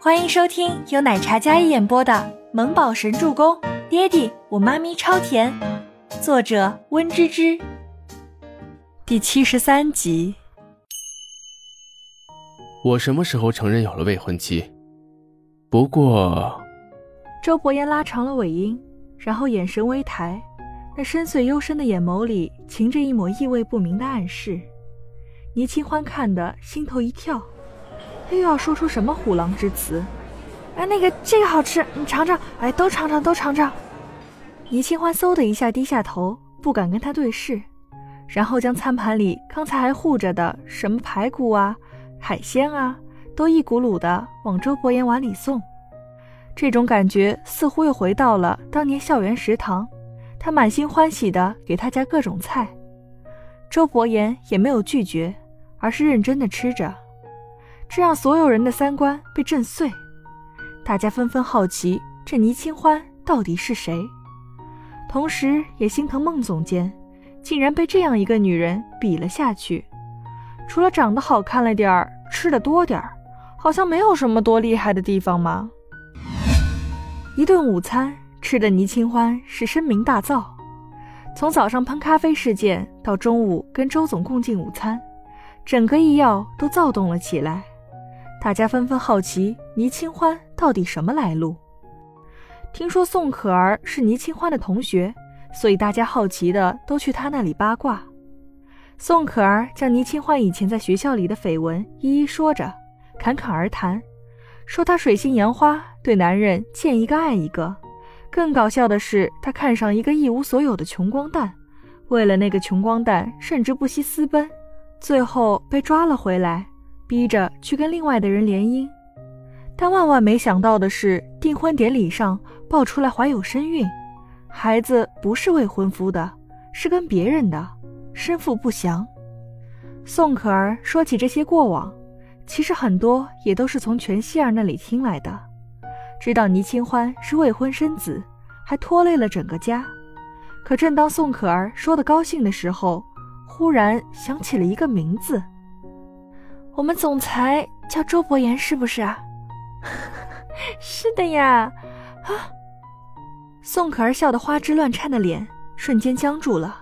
欢迎收听由奶茶一演播的《萌宝神助攻》，爹地我妈咪超甜，作者温芝芝。第七十三集。我什么时候承认有了未婚妻？不过，周伯言拉长了尾音，然后眼神微抬，那深邃幽深的眼眸里噙着一抹意味不明的暗示。倪清欢看得心头一跳。又要说出什么虎狼之词？哎，那个这个好吃，你尝尝。哎，都尝尝，都尝尝。倪清欢嗖的一下低下头，不敢跟他对视，然后将餐盘里刚才还护着的什么排骨啊、海鲜啊，都一股噜的往周伯言碗里送。这种感觉似乎又回到了当年校园食堂，他满心欢喜的给他夹各种菜，周伯言也没有拒绝，而是认真的吃着。这让所有人的三观被震碎，大家纷纷好奇这倪清欢到底是谁，同时也心疼孟总监，竟然被这样一个女人比了下去。除了长得好看了点儿，吃的多点儿，好像没有什么多厉害的地方吗？一顿午餐吃的倪清欢是声名大噪，从早上喷咖啡事件到中午跟周总共进午餐，整个医药都躁动了起来。大家纷纷好奇倪清欢到底什么来路。听说宋可儿是倪清欢的同学，所以大家好奇的都去她那里八卦。宋可儿将倪清欢以前在学校里的绯闻一一说着，侃侃而谈，说她水性杨花，对男人见一个爱一个。更搞笑的是，她看上一个一无所有的穷光蛋，为了那个穷光蛋，甚至不惜私奔，最后被抓了回来。逼着去跟另外的人联姻，但万万没想到的是，订婚典礼上爆出来怀有身孕，孩子不是未婚夫的，是跟别人的，身负不详。宋可儿说起这些过往，其实很多也都是从全希儿那里听来的，知道倪清欢是未婚生子，还拖累了整个家。可正当宋可儿说的高兴的时候，忽然想起了一个名字。我们总裁叫周伯言，是不是啊？是的呀。啊！宋可儿笑得花枝乱颤的脸瞬间僵住了。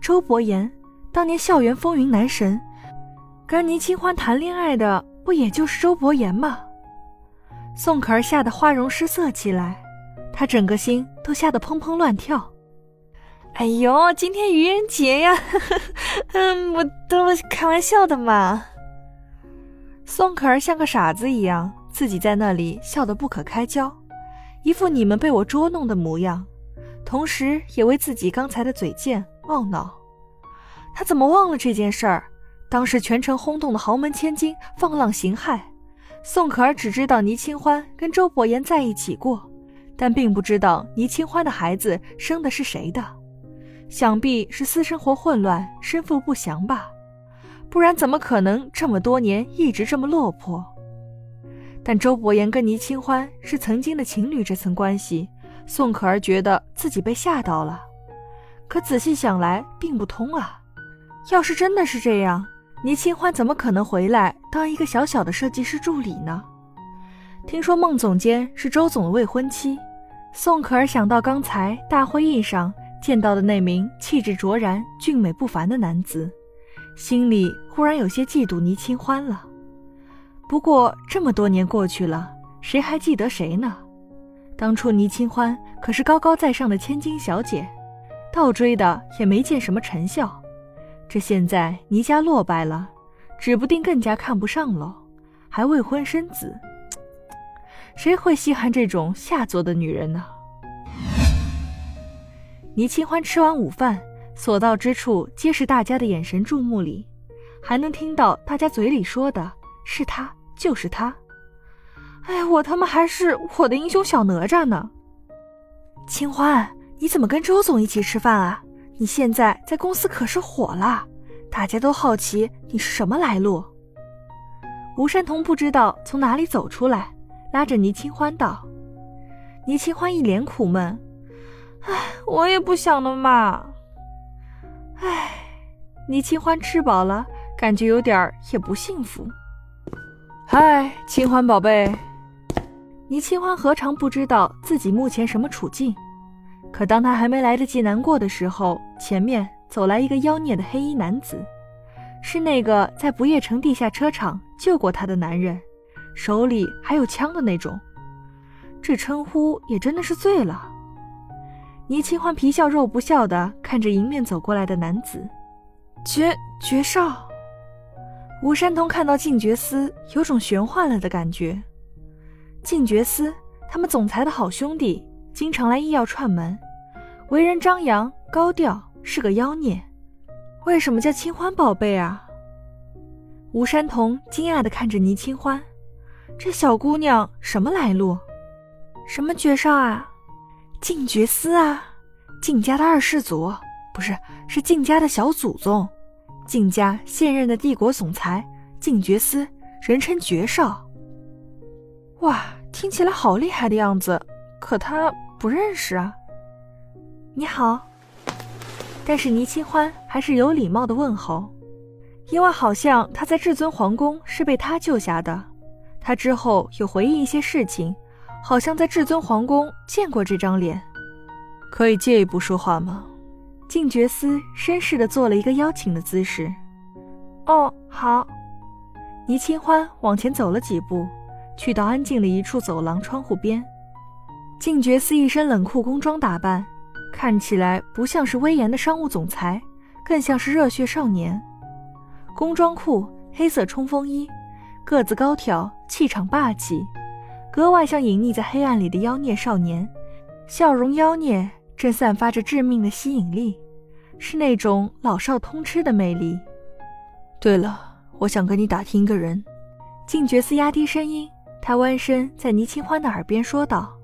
周伯言，当年校园风云男神，跟倪清欢谈恋爱的不也就是周伯言吗？宋可儿吓得花容失色起来，她整个心都吓得砰砰乱跳。哎呦，今天愚人节呀！嗯，我都开玩笑的嘛。宋可儿像个傻子一样，自己在那里笑得不可开交，一副你们被我捉弄的模样，同时也为自己刚才的嘴贱懊恼。他怎么忘了这件事儿？当时全城轰动的豪门千金放浪形骸，宋可儿只知道倪清欢跟周伯言在一起过，但并不知道倪清欢的孩子生的是谁的，想必是私生活混乱、身负不详吧。不然怎么可能这么多年一直这么落魄？但周伯言跟倪清欢是曾经的情侣，这层关系，宋可儿觉得自己被吓到了。可仔细想来，并不通啊！要是真的是这样，倪清欢怎么可能回来当一个小小的设计师助理呢？听说孟总监是周总的未婚妻，宋可儿想到刚才大会议上见到的那名气质卓然、俊美不凡的男子。心里忽然有些嫉妒倪清欢了，不过这么多年过去了，谁还记得谁呢？当初倪清欢可是高高在上的千金小姐，倒追的也没见什么成效。这现在倪家落败了，指不定更加看不上喽，还未婚生子，谁会稀罕这种下作的女人呢？倪清欢吃完午饭。所到之处皆是大家的眼神注目礼，还能听到大家嘴里说的是他就是他。哎，我他妈还是我的英雄小哪吒呢！清欢，你怎么跟周总一起吃饭啊？你现在在公司可是火了，大家都好奇你是什么来路。吴山童不知道从哪里走出来，拉着倪清欢道：“倪清欢一脸苦闷，哎，我也不想的嘛。”唉，倪清欢吃饱了，感觉有点儿也不幸福。嗨，清欢宝贝，倪清欢何尝不知道自己目前什么处境？可当他还没来得及难过的时候，前面走来一个妖孽的黑衣男子，是那个在不夜城地下车场救过他的男人，手里还有枪的那种。这称呼也真的是醉了。倪清欢皮笑肉不笑的看着迎面走过来的男子，绝绝少。吴山童看到静觉司，有种玄幻了的感觉。静觉司，他们总裁的好兄弟，经常来医药串门，为人张扬高调，是个妖孽。为什么叫清欢宝贝啊？吴山童惊讶地看着倪清欢，这小姑娘什么来路？什么绝少啊？静觉司啊，静家的二世祖，不是，是静家的小祖宗，静家现任的帝国总裁静觉司，人称绝少。哇，听起来好厉害的样子，可他不认识啊。你好，但是倪清欢还是有礼貌的问候，因为好像他在至尊皇宫是被他救下的。他之后有回忆一些事情，好像在至尊皇宫见过这张脸。可以借一步说话吗？静觉司绅士的做了一个邀请的姿势。哦，好。倪清欢往前走了几步。去到安静的一处走廊窗户边，静觉司一身冷酷工装打扮，看起来不像是威严的商务总裁，更像是热血少年。工装裤、黑色冲锋衣，个子高挑，气场霸气，格外像隐匿在黑暗里的妖孽少年。笑容妖孽，正散发着致命的吸引力，是那种老少通吃的魅力。对了，我想跟你打听一个人。静觉寺压低声音。他弯身在倪清欢的耳边说道：“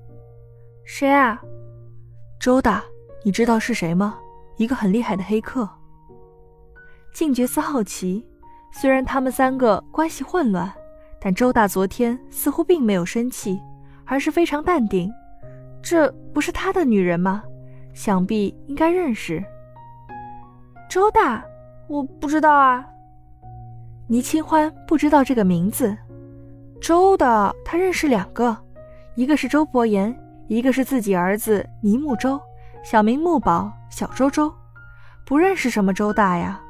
谁啊？周大，你知道是谁吗？一个很厉害的黑客。”静觉寺好奇，虽然他们三个关系混乱，但周大昨天似乎并没有生气，而是非常淡定。这不是他的女人吗？想必应该认识。周大，我不知道啊。倪清欢不知道这个名字。周的他认识两个，一个是周伯言，一个是自己儿子倪木周，小名木宝，小周周，不认识什么周大呀？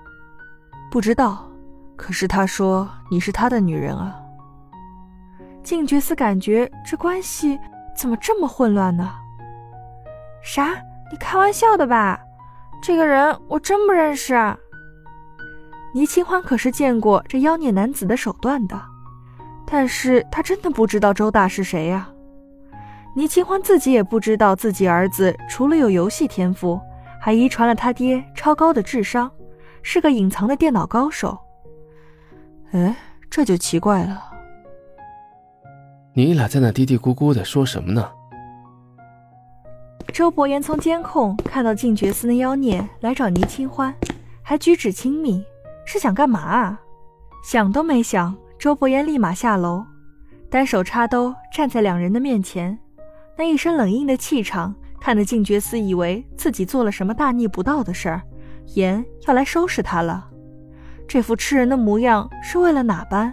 不知道。可是他说你是他的女人啊。静觉寺感觉这关系怎么这么混乱呢？啥？你开玩笑的吧？这个人我真不认识。倪清欢可是见过这妖孽男子的手段的。但是他真的不知道周大是谁呀？倪清欢自己也不知道自己儿子除了有游戏天赋，还遗传了他爹超高的智商，是个隐藏的电脑高手。哎，这就奇怪了。你俩在那嘀嘀咕咕的说什么呢？周伯言从监控看到静觉寺那妖孽来找倪清欢，还举止亲密，是想干嘛啊？想都没想。周伯言立马下楼，单手插兜站在两人的面前，那一身冷硬的气场，看得静觉司以为自己做了什么大逆不道的事儿，言要来收拾他了。这副吃人的模样是为了哪般？